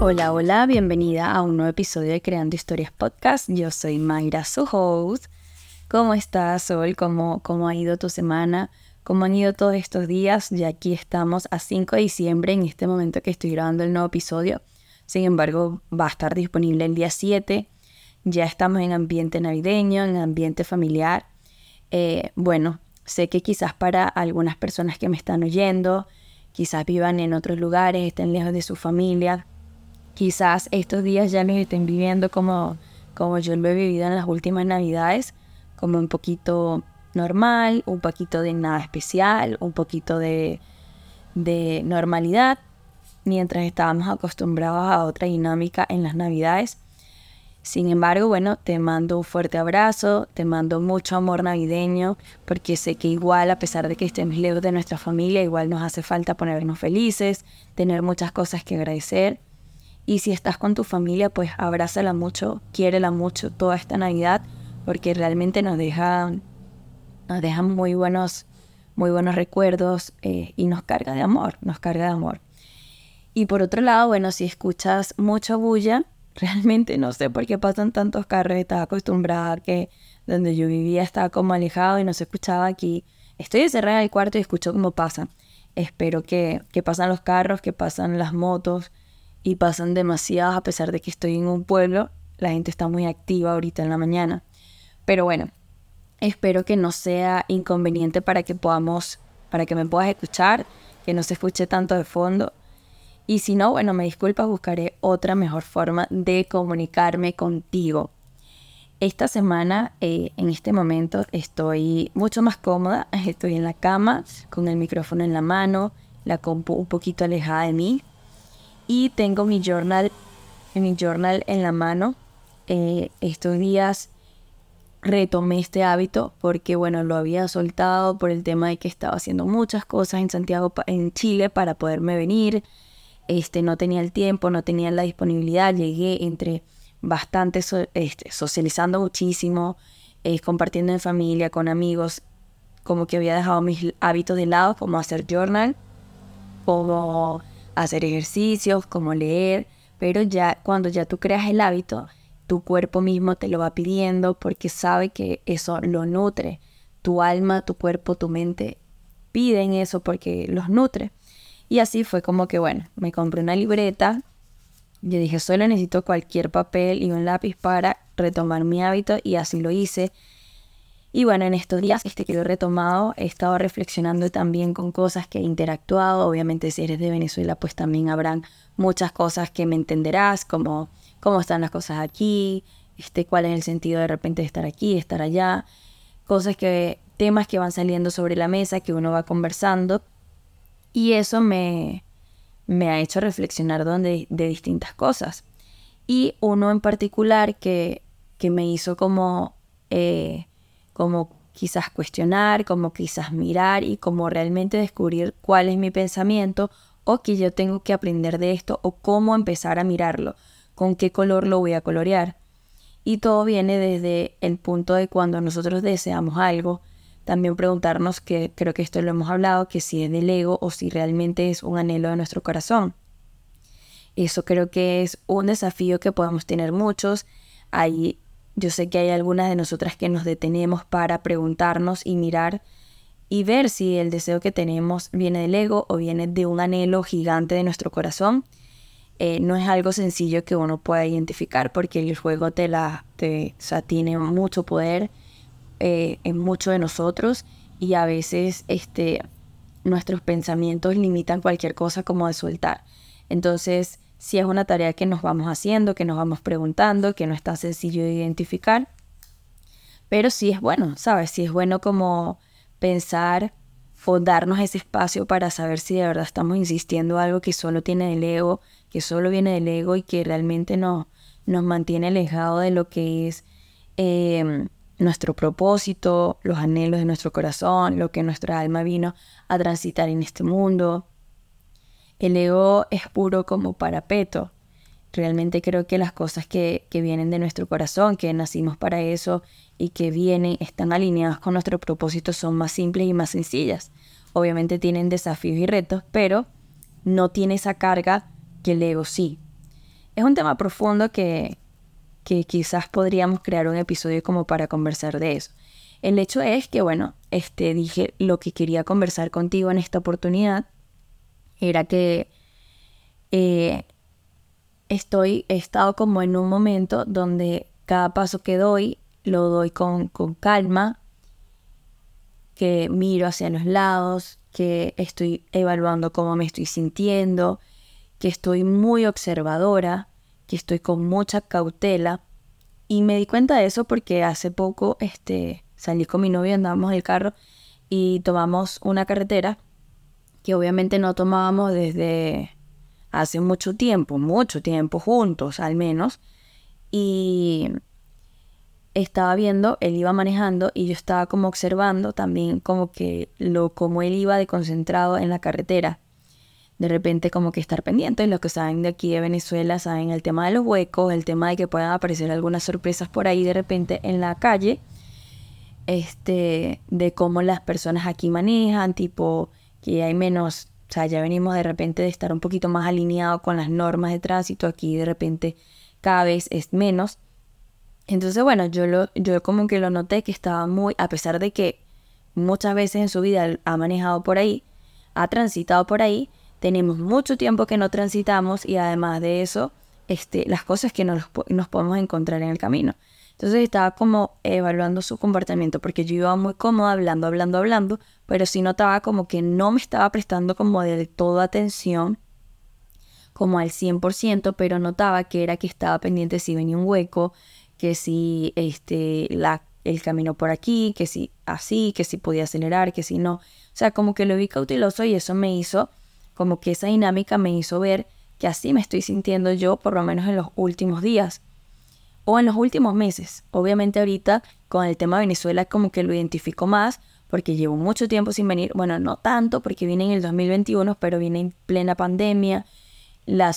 Hola, hola, bienvenida a un nuevo episodio de Creando Historias Podcast. Yo soy Mayra, su. ¿Cómo estás, Sol? ¿Cómo, ¿Cómo ha ido tu semana? ¿Cómo han ido todos estos días? Ya aquí estamos a 5 de diciembre en este momento que estoy grabando el nuevo episodio. Sin embargo, va a estar disponible el día 7. Ya estamos en ambiente navideño, en ambiente familiar. Eh, bueno, sé que quizás para algunas personas que me están oyendo, quizás vivan en otros lugares, estén lejos de su familia, quizás estos días ya los estén viviendo como, como yo lo he vivido en las últimas navidades, como un poquito normal, un poquito de nada especial, un poquito de, de normalidad, mientras estábamos acostumbrados a otra dinámica en las navidades. Sin embargo, bueno, te mando un fuerte abrazo, te mando mucho amor navideño, porque sé que igual, a pesar de que estemos lejos de nuestra familia, igual nos hace falta ponernos felices, tener muchas cosas que agradecer. Y si estás con tu familia, pues abrázala mucho, quiérela mucho toda esta Navidad, porque realmente nos deja, nos deja muy buenos, muy buenos recuerdos eh, y nos carga de amor, nos carga de amor. Y por otro lado, bueno, si escuchas mucha bulla, realmente no sé por qué pasan tantos carros, estaba acostumbrada a que donde yo vivía estaba como alejado y no se escuchaba aquí. Estoy encerrada en el cuarto y escucho cómo pasa. Espero que, que pasan los carros, que pasan las motos y pasan demasiados a pesar de que estoy en un pueblo. La gente está muy activa ahorita en la mañana. Pero bueno, espero que no sea inconveniente para que podamos, para que me puedas escuchar, que no se escuche tanto de fondo y si no, bueno, me disculpas, buscaré otra mejor forma de comunicarme contigo. Esta semana, eh, en este momento, estoy mucho más cómoda. Estoy en la cama con el micrófono en la mano, la compu un poquito alejada de mí. Y tengo mi journal, mi journal en la mano. Eh, estos días retomé este hábito porque, bueno, lo había soltado por el tema de que estaba haciendo muchas cosas en Santiago, en Chile, para poderme venir este, no tenía el tiempo, no tenía la disponibilidad, llegué entre bastante este, socializando muchísimo, eh, compartiendo en familia, con amigos, como que había dejado mis hábitos de lado, como hacer journal, como hacer ejercicios, como leer, pero ya cuando ya tú creas el hábito, tu cuerpo mismo te lo va pidiendo porque sabe que eso lo nutre. Tu alma, tu cuerpo, tu mente piden eso porque los nutre. Y así fue como que, bueno, me compré una libreta. Yo dije, solo necesito cualquier papel y un lápiz para retomar mi hábito y así lo hice. Y bueno, en estos días este que lo he retomado, he estado reflexionando también con cosas que he interactuado. Obviamente si eres de Venezuela, pues también habrán muchas cosas que me entenderás, como cómo están las cosas aquí, este, cuál es el sentido de repente de estar aquí, estar allá. Cosas que, temas que van saliendo sobre la mesa, que uno va conversando. Y eso me, me ha hecho reflexionar de, de distintas cosas. Y uno en particular que, que me hizo como, eh, como quizás cuestionar, como quizás mirar y como realmente descubrir cuál es mi pensamiento o que yo tengo que aprender de esto o cómo empezar a mirarlo, con qué color lo voy a colorear. Y todo viene desde el punto de cuando nosotros deseamos algo, también preguntarnos, que creo que esto lo hemos hablado, que si es del ego o si realmente es un anhelo de nuestro corazón. Eso creo que es un desafío que podemos tener muchos. Hay, yo sé que hay algunas de nosotras que nos detenemos para preguntarnos y mirar y ver si el deseo que tenemos viene del ego o viene de un anhelo gigante de nuestro corazón. Eh, no es algo sencillo que uno pueda identificar porque el juego te la, te, tiene mucho poder eh, en muchos de nosotros y a veces este, nuestros pensamientos limitan cualquier cosa como de soltar. Entonces, si es una tarea que nos vamos haciendo, que nos vamos preguntando, que no es tan sencillo de identificar, pero sí es bueno, ¿sabes? Sí es bueno como pensar o darnos ese espacio para saber si de verdad estamos insistiendo algo que solo tiene del ego, que solo viene del ego y que realmente no, nos mantiene alejado de lo que es em, nuestro propósito, los anhelos de nuestro corazón, lo que nuestra alma vino a transitar en este mundo. El ego es puro como parapeto Realmente creo que las cosas que, que vienen de nuestro corazón, que nacimos para eso y que vienen, están alineadas con nuestro propósito, son más simples y más sencillas. Obviamente tienen desafíos y retos, pero no tiene esa carga que el ego sí. Es un tema profundo que, que quizás podríamos crear un episodio como para conversar de eso. El hecho es que, bueno, este, dije lo que quería conversar contigo en esta oportunidad era que eh, estoy, he estado como en un momento donde cada paso que doy lo doy con, con calma, que miro hacia los lados, que estoy evaluando cómo me estoy sintiendo, que estoy muy observadora, que estoy con mucha cautela. Y me di cuenta de eso porque hace poco este, salí con mi novio, andábamos en el carro y tomamos una carretera que obviamente no tomábamos desde hace mucho tiempo, mucho tiempo juntos al menos. Y estaba viendo, él iba manejando y yo estaba como observando también como que lo como él iba de concentrado en la carretera. De repente como que estar pendiente, los que saben de aquí de Venezuela saben el tema de los huecos, el tema de que puedan aparecer algunas sorpresas por ahí de repente en la calle, este, de cómo las personas aquí manejan, tipo que hay menos, o sea, ya venimos de repente de estar un poquito más alineados con las normas de tránsito, aquí de repente cada vez es menos. Entonces, bueno, yo, lo, yo como que lo noté que estaba muy, a pesar de que muchas veces en su vida ha manejado por ahí, ha transitado por ahí, tenemos mucho tiempo que no transitamos y además de eso, este, las cosas que nos, nos podemos encontrar en el camino. Entonces estaba como evaluando su comportamiento porque yo iba muy cómoda hablando, hablando, hablando, pero sí notaba como que no me estaba prestando como de toda atención como al 100%, pero notaba que era que estaba pendiente si venía un hueco, que si este, la, el camino por aquí, que si así, que si podía acelerar, que si no. O sea, como que lo vi cauteloso y eso me hizo, como que esa dinámica me hizo ver que así me estoy sintiendo yo por lo menos en los últimos días o en los últimos meses. Obviamente ahorita con el tema de Venezuela como que lo identifico más porque llevo mucho tiempo sin venir, bueno, no tanto porque vine en el 2021, pero vine en plena pandemia, la,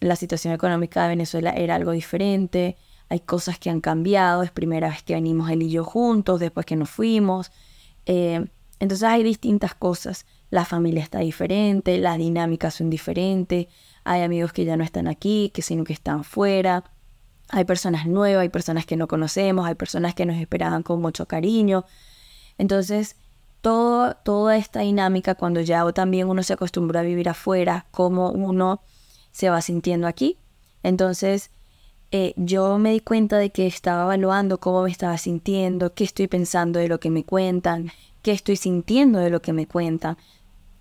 la situación económica de Venezuela era algo diferente, hay cosas que han cambiado, es primera vez que venimos él y yo juntos, después que nos fuimos. Eh, entonces hay distintas cosas. La familia está diferente, las dinámicas son diferentes, hay amigos que ya no están aquí, que sino que están fuera, hay personas nuevas, hay personas que no conocemos, hay personas que nos esperaban con mucho cariño. Entonces, todo, toda esta dinámica, cuando ya también uno se acostumbra a vivir afuera, cómo uno se va sintiendo aquí. Entonces, eh, yo me di cuenta de que estaba evaluando cómo me estaba sintiendo, qué estoy pensando de lo que me cuentan, qué estoy sintiendo de lo que me cuentan,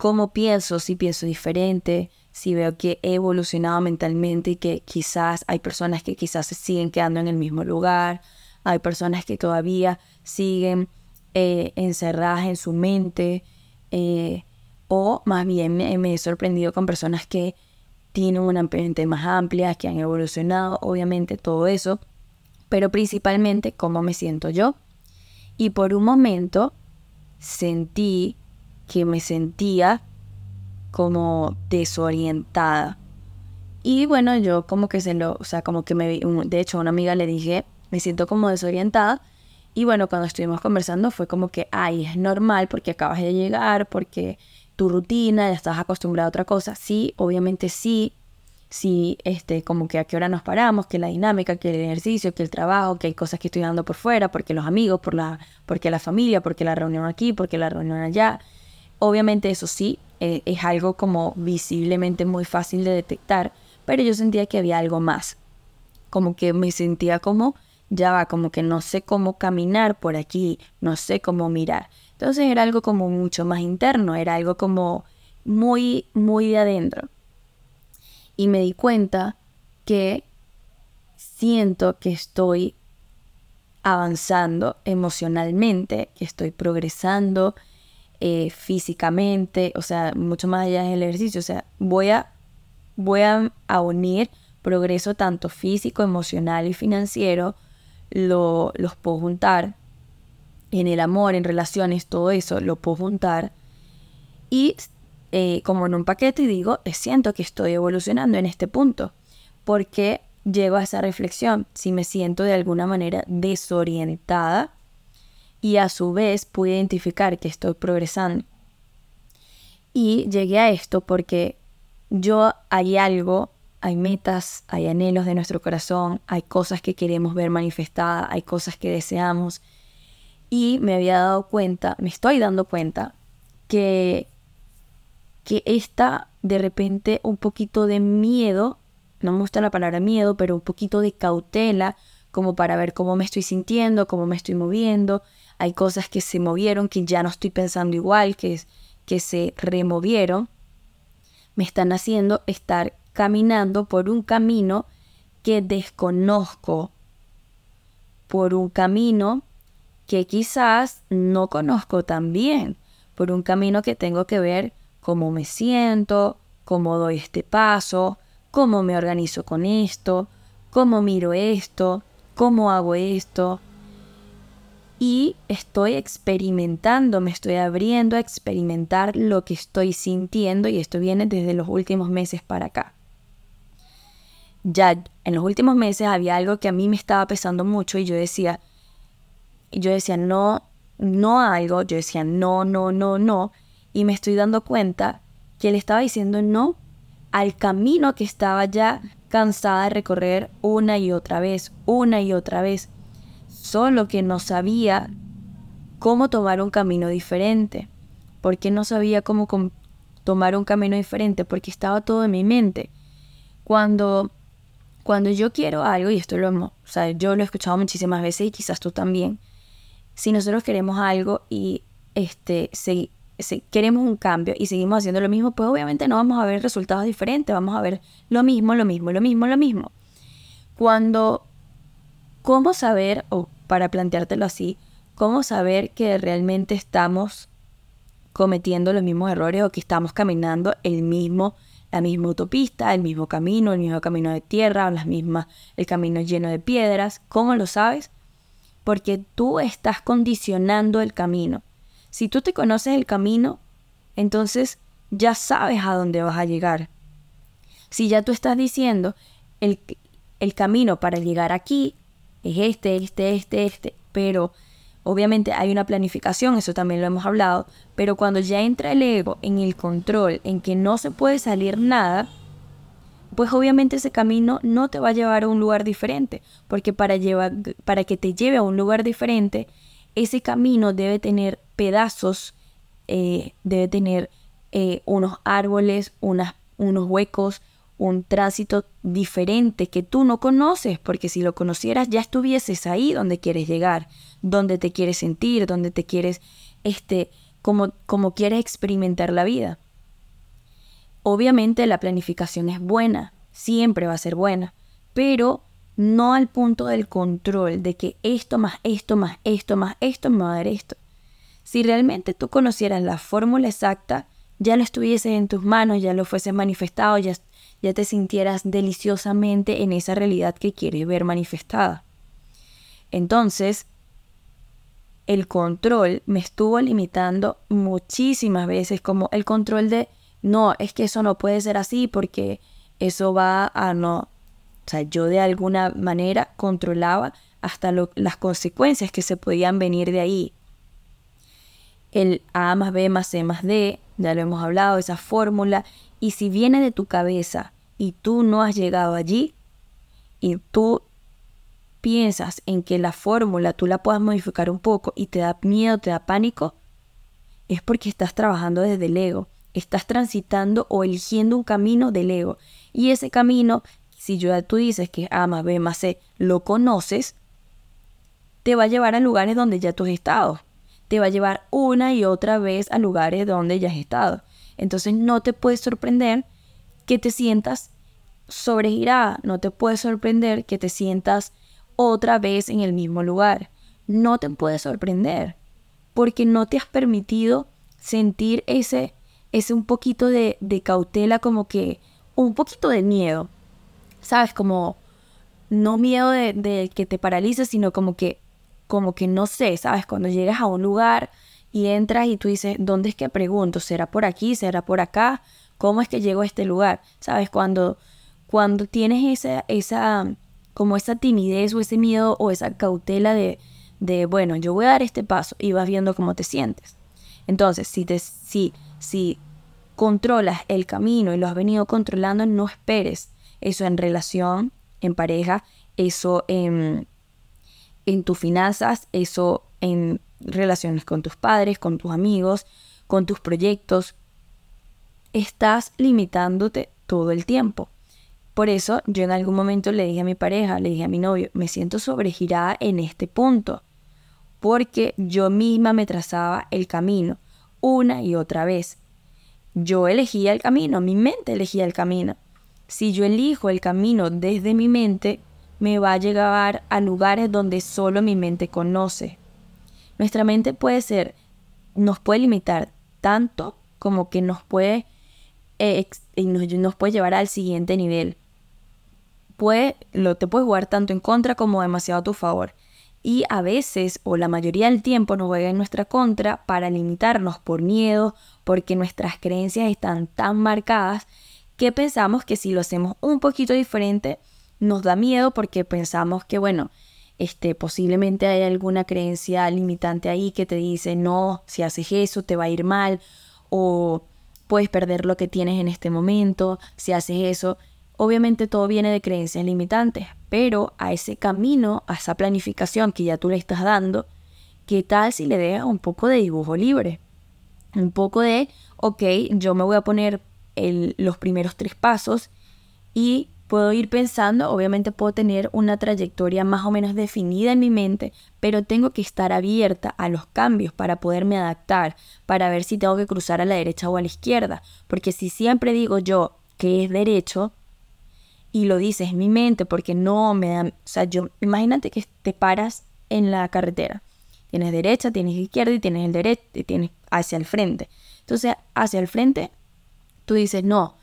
cómo pienso, si pienso diferente, si veo que he evolucionado mentalmente y que quizás hay personas que quizás se siguen quedando en el mismo lugar, hay personas que todavía siguen eh, encerradas en su mente, eh, o más bien me he sorprendido con personas que tienen una mente más amplia, que han evolucionado, obviamente todo eso, pero principalmente cómo me siento yo. Y por un momento sentí que me sentía como desorientada. Y bueno, yo como que se lo, o sea, como que me, de hecho a una amiga le dije, me siento como desorientada. Y bueno, cuando estuvimos conversando fue como que, ay, es normal porque acabas de llegar, porque tu rutina, ya estás acostumbrado a otra cosa. Sí, obviamente sí. Sí, este, como que a qué hora nos paramos, que la dinámica, que el ejercicio, que el trabajo, que hay cosas que estoy dando por fuera, porque los amigos, por la, porque la familia, porque la reunión aquí, porque la reunión allá. Obviamente eso sí, eh, es algo como visiblemente muy fácil de detectar, pero yo sentía que había algo más. Como que me sentía como, ya va, como que no sé cómo caminar por aquí, no sé cómo mirar. Entonces era algo como mucho más interno, era algo como muy, muy de adentro. Y me di cuenta que siento que estoy avanzando emocionalmente, que estoy progresando eh, físicamente, o sea, mucho más allá del ejercicio. O sea, voy a, voy a, unir progreso tanto físico, emocional y financiero, lo, los puedo juntar en el amor, en relaciones, todo eso lo puedo juntar y eh, como en un paquete y digo, siento que estoy evolucionando en este punto. ¿Por qué llego a esa reflexión? Si me siento de alguna manera desorientada y a su vez puedo identificar que estoy progresando. Y llegué a esto porque yo hay algo, hay metas, hay anhelos de nuestro corazón, hay cosas que queremos ver manifestadas, hay cosas que deseamos. Y me había dado cuenta, me estoy dando cuenta, que, que esta de repente un poquito de miedo, no me gusta la palabra miedo, pero un poquito de cautela, como para ver cómo me estoy sintiendo, cómo me estoy moviendo. Hay cosas que se movieron, que ya no estoy pensando igual, que, que se removieron. Me están haciendo estar caminando por un camino que desconozco, por un camino que quizás no conozco tan bien, por un camino que tengo que ver cómo me siento, cómo doy este paso, cómo me organizo con esto, cómo miro esto, cómo hago esto. Y estoy experimentando, me estoy abriendo a experimentar lo que estoy sintiendo y esto viene desde los últimos meses para acá. Ya en los últimos meses había algo que a mí me estaba pesando mucho y yo decía, yo decía, no, no algo, yo decía no, no, no, no, y me estoy dando cuenta que él estaba diciendo no al camino que estaba ya cansada de recorrer una y otra vez, una y otra vez, solo que no sabía cómo tomar un camino diferente. porque no sabía cómo tomar un camino diferente? Porque estaba todo en mi mente. Cuando, cuando yo quiero algo, y esto lo, o sea, yo lo he escuchado muchísimas veces y quizás tú también, si nosotros queremos algo y este, si, queremos un cambio y seguimos haciendo lo mismo, pues obviamente no vamos a ver resultados diferentes, vamos a ver lo mismo, lo mismo, lo mismo, lo mismo. Cuando, ¿cómo saber, o para planteártelo así, cómo saber que realmente estamos cometiendo los mismos errores o que estamos caminando el mismo, la misma autopista, el mismo camino, el mismo camino de tierra, las mismas, el camino lleno de piedras? ¿Cómo lo sabes? porque tú estás condicionando el camino. Si tú te conoces el camino, entonces ya sabes a dónde vas a llegar. Si ya tú estás diciendo, el, el camino para llegar aquí es este, este, este, este, pero obviamente hay una planificación, eso también lo hemos hablado, pero cuando ya entra el ego en el control, en que no se puede salir nada, pues obviamente ese camino no te va a llevar a un lugar diferente, porque para, llevar, para que te lleve a un lugar diferente, ese camino debe tener pedazos, eh, debe tener eh, unos árboles, unos huecos, un tránsito diferente que tú no conoces, porque si lo conocieras ya estuvieses ahí donde quieres llegar, donde te quieres sentir, donde te quieres, este, como, como quieres experimentar la vida. Obviamente la planificación es buena, siempre va a ser buena, pero no al punto del control de que esto más esto más esto más esto me va a dar esto. Si realmente tú conocieras la fórmula exacta, ya lo estuvieses en tus manos, ya lo fueses manifestado, ya, ya te sintieras deliciosamente en esa realidad que quieres ver manifestada. Entonces, el control me estuvo limitando muchísimas veces, como el control de no, es que eso no puede ser así porque eso va a no, o sea, yo de alguna manera controlaba hasta las consecuencias que se podían venir de ahí. El A más B más C más D, ya lo hemos hablado, esa fórmula, y si viene de tu cabeza y tú no has llegado allí, y tú piensas en que la fórmula tú la puedas modificar un poco y te da miedo, te da pánico, es porque estás trabajando desde el ego estás transitando o eligiendo un camino del ego. Y ese camino, si ya tú dices que A más B más C lo conoces, te va a llevar a lugares donde ya tú has estado. Te va a llevar una y otra vez a lugares donde ya has estado. Entonces no te puede sorprender que te sientas sobregirada. No te puede sorprender que te sientas otra vez en el mismo lugar. No te puede sorprender porque no te has permitido sentir ese es un poquito de, cautela, como que un poquito de miedo, ¿sabes? Como no miedo de, que te paralices, sino como que, como que no sé, ¿sabes? Cuando llegas a un lugar y entras y tú dices, ¿dónde es que pregunto? ¿Será por aquí? ¿Será por acá? ¿Cómo es que llego a este lugar? ¿Sabes? Cuando, cuando tienes esa, esa, como esa timidez o ese miedo o esa cautela de, de, bueno, yo voy a dar este paso y vas viendo cómo te sientes. Entonces, si, te, si, si controlas el camino y lo has venido controlando, no esperes eso en relación, en pareja, eso en, en tus finanzas, eso en relaciones con tus padres, con tus amigos, con tus proyectos. Estás limitándote todo el tiempo. Por eso yo en algún momento le dije a mi pareja, le dije a mi novio, me siento sobregirada en este punto, porque yo misma me trazaba el camino una y otra vez. Yo elegía el camino, mi mente elegía el camino. Si yo elijo el camino desde mi mente, me va a llevar a lugares donde solo mi mente conoce. Nuestra mente puede ser, nos puede limitar tanto como que nos puede, eh, nos, puede llevar al siguiente nivel. Puede, lo, te puede jugar tanto en contra como demasiado a tu favor. Y a veces, o la mayoría del tiempo, nos juega en nuestra contra para limitarnos por miedo, porque nuestras creencias están tan marcadas que pensamos que si lo hacemos un poquito diferente, nos da miedo porque pensamos que, bueno, este, posiblemente hay alguna creencia limitante ahí que te dice, no, si haces eso te va a ir mal, o puedes perder lo que tienes en este momento, si haces eso. Obviamente todo viene de creencias limitantes, pero a ese camino, a esa planificación que ya tú le estás dando, ¿qué tal si le dejas un poco de dibujo libre? Un poco de, ok, yo me voy a poner los primeros tres pasos y puedo ir pensando, obviamente puedo tener una trayectoria más o menos definida en mi mente, pero tengo que estar abierta a los cambios para poderme adaptar, para ver si tengo que cruzar a la derecha o a la izquierda, porque si siempre digo yo que es derecho y lo dices en mi mente porque no me da, o sea, yo imagínate que te paras en la carretera. Tienes derecha, tienes izquierda y tienes el derecho tienes hacia el frente. Entonces, hacia el frente Tú dices, no,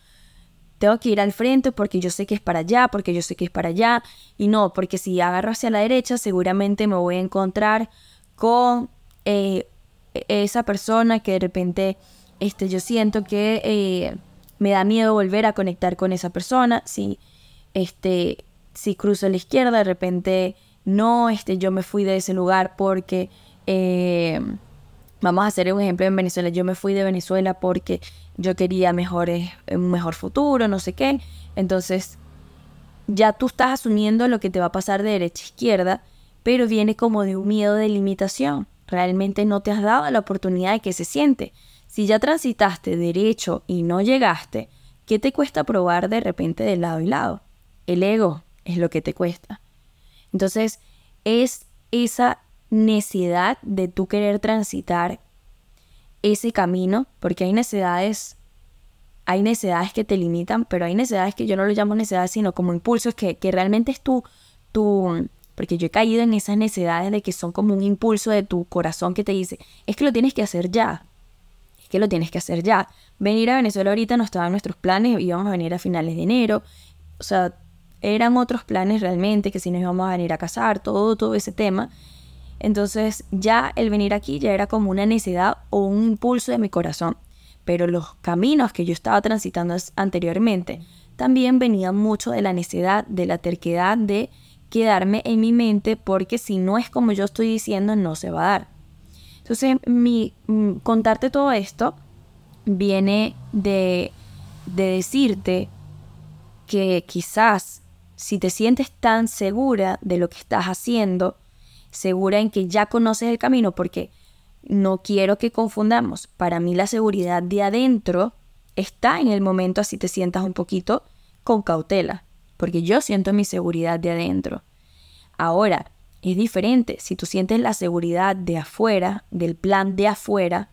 tengo que ir al frente porque yo sé que es para allá, porque yo sé que es para allá. Y no, porque si agarro hacia la derecha, seguramente me voy a encontrar con eh, esa persona que de repente este, yo siento que eh, me da miedo volver a conectar con esa persona. Si, este, si cruzo a la izquierda, de repente no, este, yo me fui de ese lugar porque... Eh, vamos a hacer un ejemplo en Venezuela. Yo me fui de Venezuela porque yo quería mejores, un mejor futuro, no sé qué. Entonces, ya tú estás asumiendo lo que te va a pasar de derecha a izquierda, pero viene como de un miedo de limitación. Realmente no te has dado la oportunidad de que se siente. Si ya transitaste derecho y no llegaste, ¿qué te cuesta probar de repente de lado y lado? El ego es lo que te cuesta. Entonces, es esa necesidad de tú querer transitar ese camino, porque hay necesidades, hay necesidades que te limitan, pero hay necesidades que yo no lo llamo necesidades, sino como impulsos que, que realmente es tu, tu, porque yo he caído en esas necesidades de que son como un impulso de tu corazón que te dice, es que lo tienes que hacer ya, es que lo tienes que hacer ya. Venir a Venezuela ahorita no estaba en nuestros planes, íbamos a venir a finales de enero, o sea, eran otros planes realmente, que si nos íbamos a venir a casar, todo, todo ese tema. Entonces ya el venir aquí ya era como una necesidad o un impulso de mi corazón. Pero los caminos que yo estaba transitando anteriormente también venían mucho de la necesidad, de la terquedad de quedarme en mi mente porque si no es como yo estoy diciendo no se va a dar. Entonces mi, mm, contarte todo esto viene de, de decirte que quizás si te sientes tan segura de lo que estás haciendo, segura en que ya conoces el camino, porque no quiero que confundamos. Para mí la seguridad de adentro está en el momento así te sientas un poquito con cautela, porque yo siento mi seguridad de adentro. Ahora, es diferente. Si tú sientes la seguridad de afuera, del plan de afuera,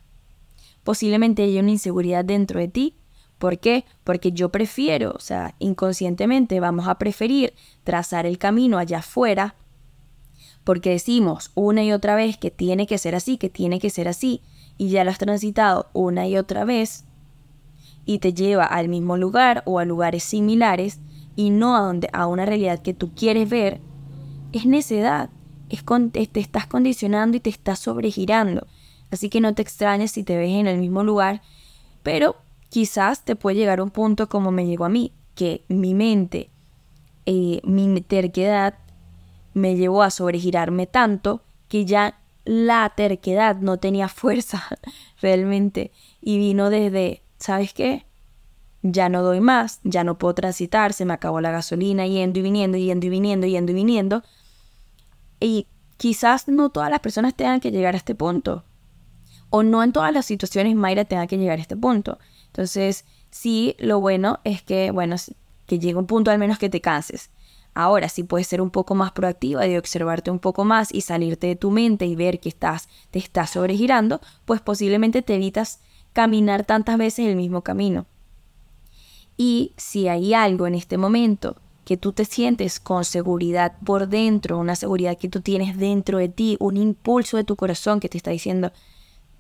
posiblemente haya una inseguridad dentro de ti. ¿Por qué? Porque yo prefiero, o sea, inconscientemente vamos a preferir trazar el camino allá afuera porque decimos una y otra vez que tiene que ser así, que tiene que ser así, y ya lo has transitado una y otra vez, y te lleva al mismo lugar o a lugares similares, y no a, donde, a una realidad que tú quieres ver, es necedad, es te estás condicionando y te estás sobregirando. Así que no te extrañes si te ves en el mismo lugar, pero quizás te puede llegar un punto como me llegó a mí, que mi mente, eh, mi terquedad, me llevó a sobregirarme tanto que ya la terquedad no tenía fuerza realmente y vino desde, ¿sabes qué? Ya no doy más, ya no puedo transitar, se me acabó la gasolina yendo y viniendo, yendo y viniendo, yendo y viniendo. Y quizás no todas las personas tengan que llegar a este punto. O no en todas las situaciones Mayra tenga que llegar a este punto. Entonces, sí, lo bueno es que, bueno, que llegue un punto al menos que te canses. Ahora, si puedes ser un poco más proactiva y observarte un poco más y salirte de tu mente y ver que estás, te estás sobregirando, pues posiblemente te evitas caminar tantas veces el mismo camino. Y si hay algo en este momento que tú te sientes con seguridad por dentro, una seguridad que tú tienes dentro de ti, un impulso de tu corazón que te está diciendo,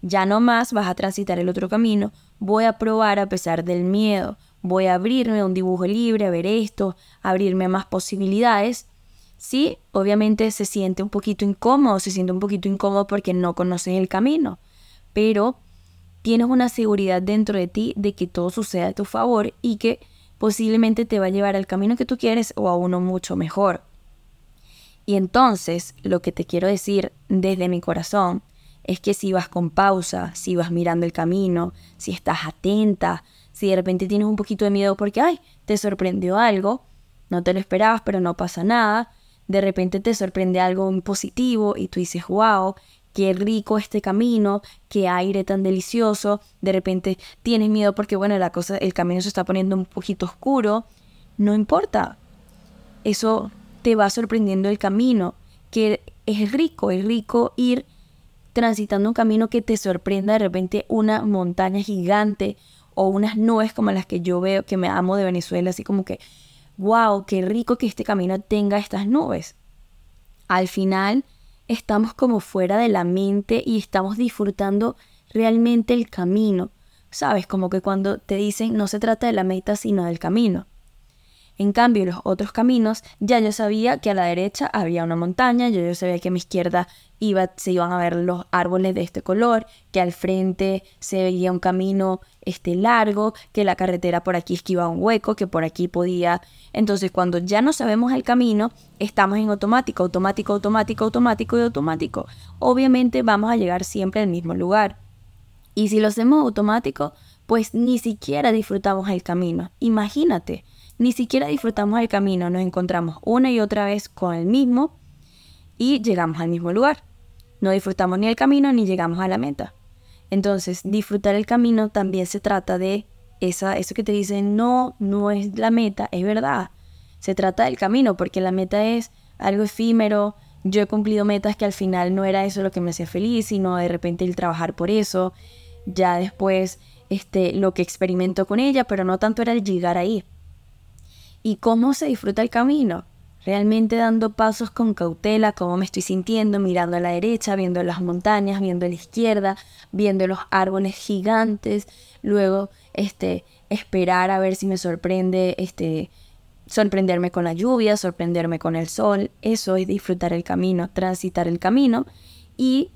ya no más vas a transitar el otro camino, voy a probar a pesar del miedo, voy a abrirme a un dibujo libre, a ver esto, abrirme a más posibilidades. Sí, obviamente se siente un poquito incómodo, se siente un poquito incómodo porque no conoces el camino, pero tienes una seguridad dentro de ti de que todo suceda a tu favor y que posiblemente te va a llevar al camino que tú quieres o a uno mucho mejor. Y entonces, lo que te quiero decir desde mi corazón es que si vas con pausa, si vas mirando el camino, si estás atenta, si de repente tienes un poquito de miedo porque, ay, te sorprendió algo, no te lo esperabas, pero no pasa nada. De repente te sorprende algo positivo y tú dices, wow, qué rico este camino, qué aire tan delicioso. De repente tienes miedo porque, bueno, la cosa, el camino se está poniendo un poquito oscuro. No importa. Eso te va sorprendiendo el camino, que es rico, es rico ir transitando un camino que te sorprenda de repente una montaña gigante o unas nubes como las que yo veo, que me amo de Venezuela, así como que, wow, qué rico que este camino tenga estas nubes. Al final estamos como fuera de la mente y estamos disfrutando realmente el camino. Sabes, como que cuando te dicen no se trata de la meta sino del camino. En cambio, los otros caminos, ya yo sabía que a la derecha había una montaña, yo, yo sabía que a mi izquierda iba, se iban a ver los árboles de este color, que al frente se veía un camino este, largo, que la carretera por aquí esquivaba un hueco, que por aquí podía. Entonces, cuando ya no sabemos el camino, estamos en automático, automático, automático, automático y automático. Obviamente vamos a llegar siempre al mismo lugar. Y si lo hacemos automático, pues ni siquiera disfrutamos el camino. Imagínate ni siquiera disfrutamos el camino, nos encontramos una y otra vez con el mismo y llegamos al mismo lugar. No disfrutamos ni el camino ni llegamos a la meta. Entonces, disfrutar el camino también se trata de esa, eso que te dicen, no, no es la meta, es verdad. Se trata del camino, porque la meta es algo efímero. Yo he cumplido metas que al final no era eso lo que me hacía feliz, sino de repente el trabajar por eso. Ya después, este, lo que experimento con ella, pero no tanto era el llegar ahí y cómo se disfruta el camino. Realmente dando pasos con cautela, cómo me estoy sintiendo, mirando a la derecha, viendo las montañas, viendo a la izquierda, viendo los árboles gigantes, luego este, esperar a ver si me sorprende, este, sorprenderme con la lluvia, sorprenderme con el sol. Eso es disfrutar el camino, transitar el camino. Y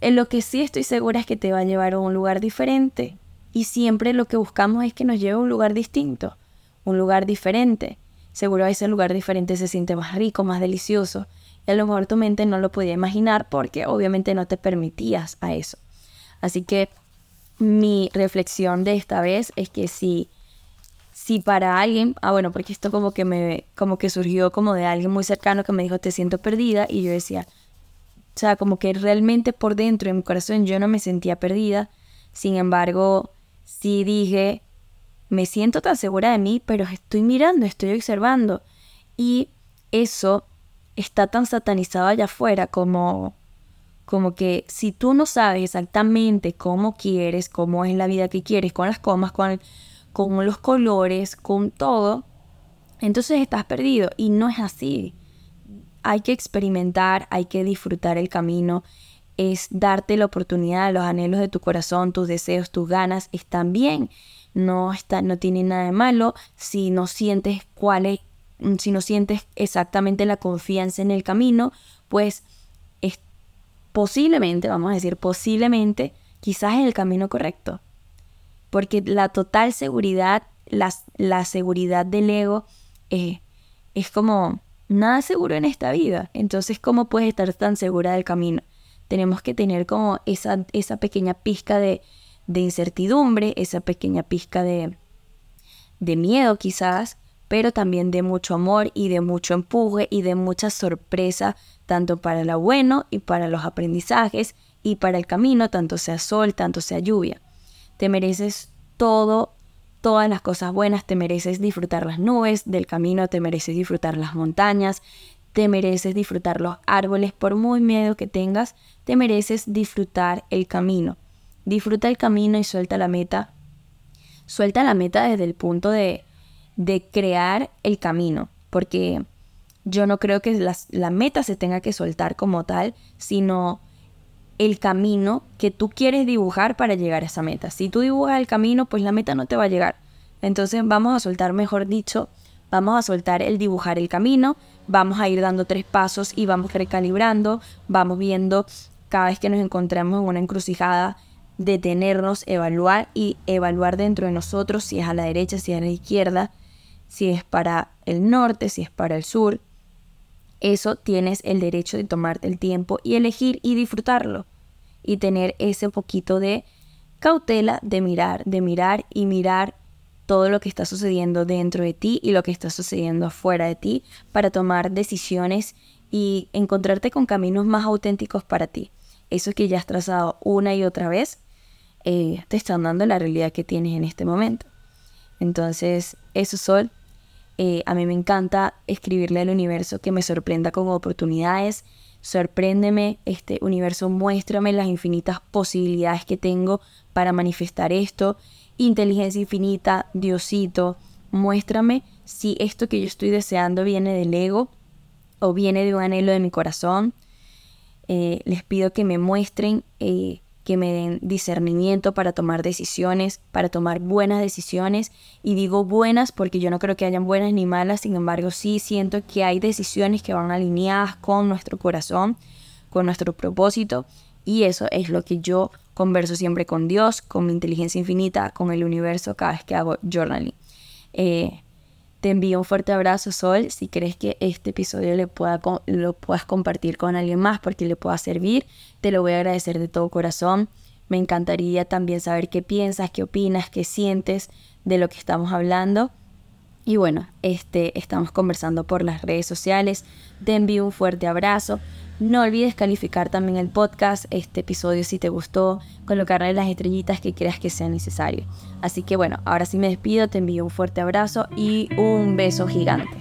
en lo que sí estoy segura es que te va a llevar a un lugar diferente. Y siempre lo que buscamos es que nos lleve a un lugar distinto un lugar diferente. Seguro ese lugar diferente se siente más rico, más delicioso. Y a lo mejor tu mente no lo podía imaginar porque obviamente no te permitías a eso. Así que mi reflexión de esta vez es que si, si para alguien, ah bueno, porque esto como que me, como que surgió como de alguien muy cercano que me dijo te siento perdida y yo decía, o sea, como que realmente por dentro de mi corazón yo no me sentía perdida. Sin embargo, sí dije, me siento tan segura de mí, pero estoy mirando, estoy observando. Y eso está tan satanizado allá afuera como, como que si tú no sabes exactamente cómo quieres, cómo es la vida que quieres, con las comas, con, con los colores, con todo, entonces estás perdido. Y no es así. Hay que experimentar, hay que disfrutar el camino, es darte la oportunidad, los anhelos de tu corazón, tus deseos, tus ganas están bien no, está, no tiene nada de malo si no sientes cuál es, mm, si no sientes exactamente la confianza en el camino, pues es posiblemente, vamos a decir, posiblemente, quizás es el camino correcto. Porque la total seguridad la, seguridad del ego eh, es como nada seguro en esta vida. Entonces, ¿cómo puedes estar tan segura del camino? Tenemos que tener como esa, esa pequeña pizca de, de incertidumbre, esa pequeña pizca de, de miedo quizás, pero también de mucho amor y de mucho empuje y de mucha sorpresa, tanto para lo bueno y para los aprendizajes y para el camino, tanto sea sol, tanto sea lluvia. Te mereces todo, todas las cosas buenas, te mereces disfrutar las nubes del camino, te mereces disfrutar las montañas, te mereces disfrutar los árboles, por muy miedo que tengas, te mereces disfrutar el camino. Disfruta el camino y suelta la meta. Suelta la meta desde el punto de, de crear el camino, porque yo no creo que la meta se tenga que soltar como tal, sino el camino que tú quieres dibujar para llegar a esa meta. Si tú dibujas el camino, pues la meta no te va a llegar. Entonces vamos a soltar, mejor dicho, vamos a soltar el dibujar el camino, vamos a ir dando tres pasos y vamos recalibrando, vamos viendo cada vez que nos encontramos en una encrucijada, detenernos, evaluar y evaluar dentro de nosotros si es a la derecha, si es a la izquierda, si es para el norte, si es para el sur. Eso tienes el derecho de tomarte el tiempo y elegir y disfrutarlo. Y tener ese poquito de cautela de mirar, de mirar y mirar todo lo que está sucediendo dentro de ti y lo que está sucediendo afuera de ti para tomar decisiones y encontrarte con caminos más auténticos para ti. Eso que ya has trazado una y otra vez, eh, te están dando la realidad que tienes en este momento. Entonces, eso, Sol, eh, a mí me encanta escribirle al universo que me sorprenda con oportunidades. Sorpréndeme, este universo, muéstrame las infinitas posibilidades que tengo para manifestar esto. Inteligencia infinita, Diosito, muéstrame si esto que yo estoy deseando viene del ego o viene de un anhelo de mi corazón. Eh, les pido que me muestren eh, que me den discernimiento para tomar decisiones, para tomar buenas decisiones. Y digo buenas porque yo no creo que hayan buenas ni malas, sin embargo sí siento que hay decisiones que van alineadas con nuestro corazón, con nuestro propósito. Y eso es lo que yo converso siempre con Dios, con mi inteligencia infinita, con el universo cada vez que hago journaling. Eh, te envío un fuerte abrazo, Sol. Si crees que este episodio le lo puedas compartir con alguien más porque le pueda servir, te lo voy a agradecer de todo corazón. Me encantaría también saber qué piensas, qué opinas, qué sientes de lo que estamos hablando. Y bueno, este, estamos conversando por las redes sociales. Te envío un fuerte abrazo. No olvides calificar también el podcast, este episodio si te gustó, colocarle las estrellitas que creas que sea necesario. Así que bueno, ahora sí me despido, te envío un fuerte abrazo y un beso gigante.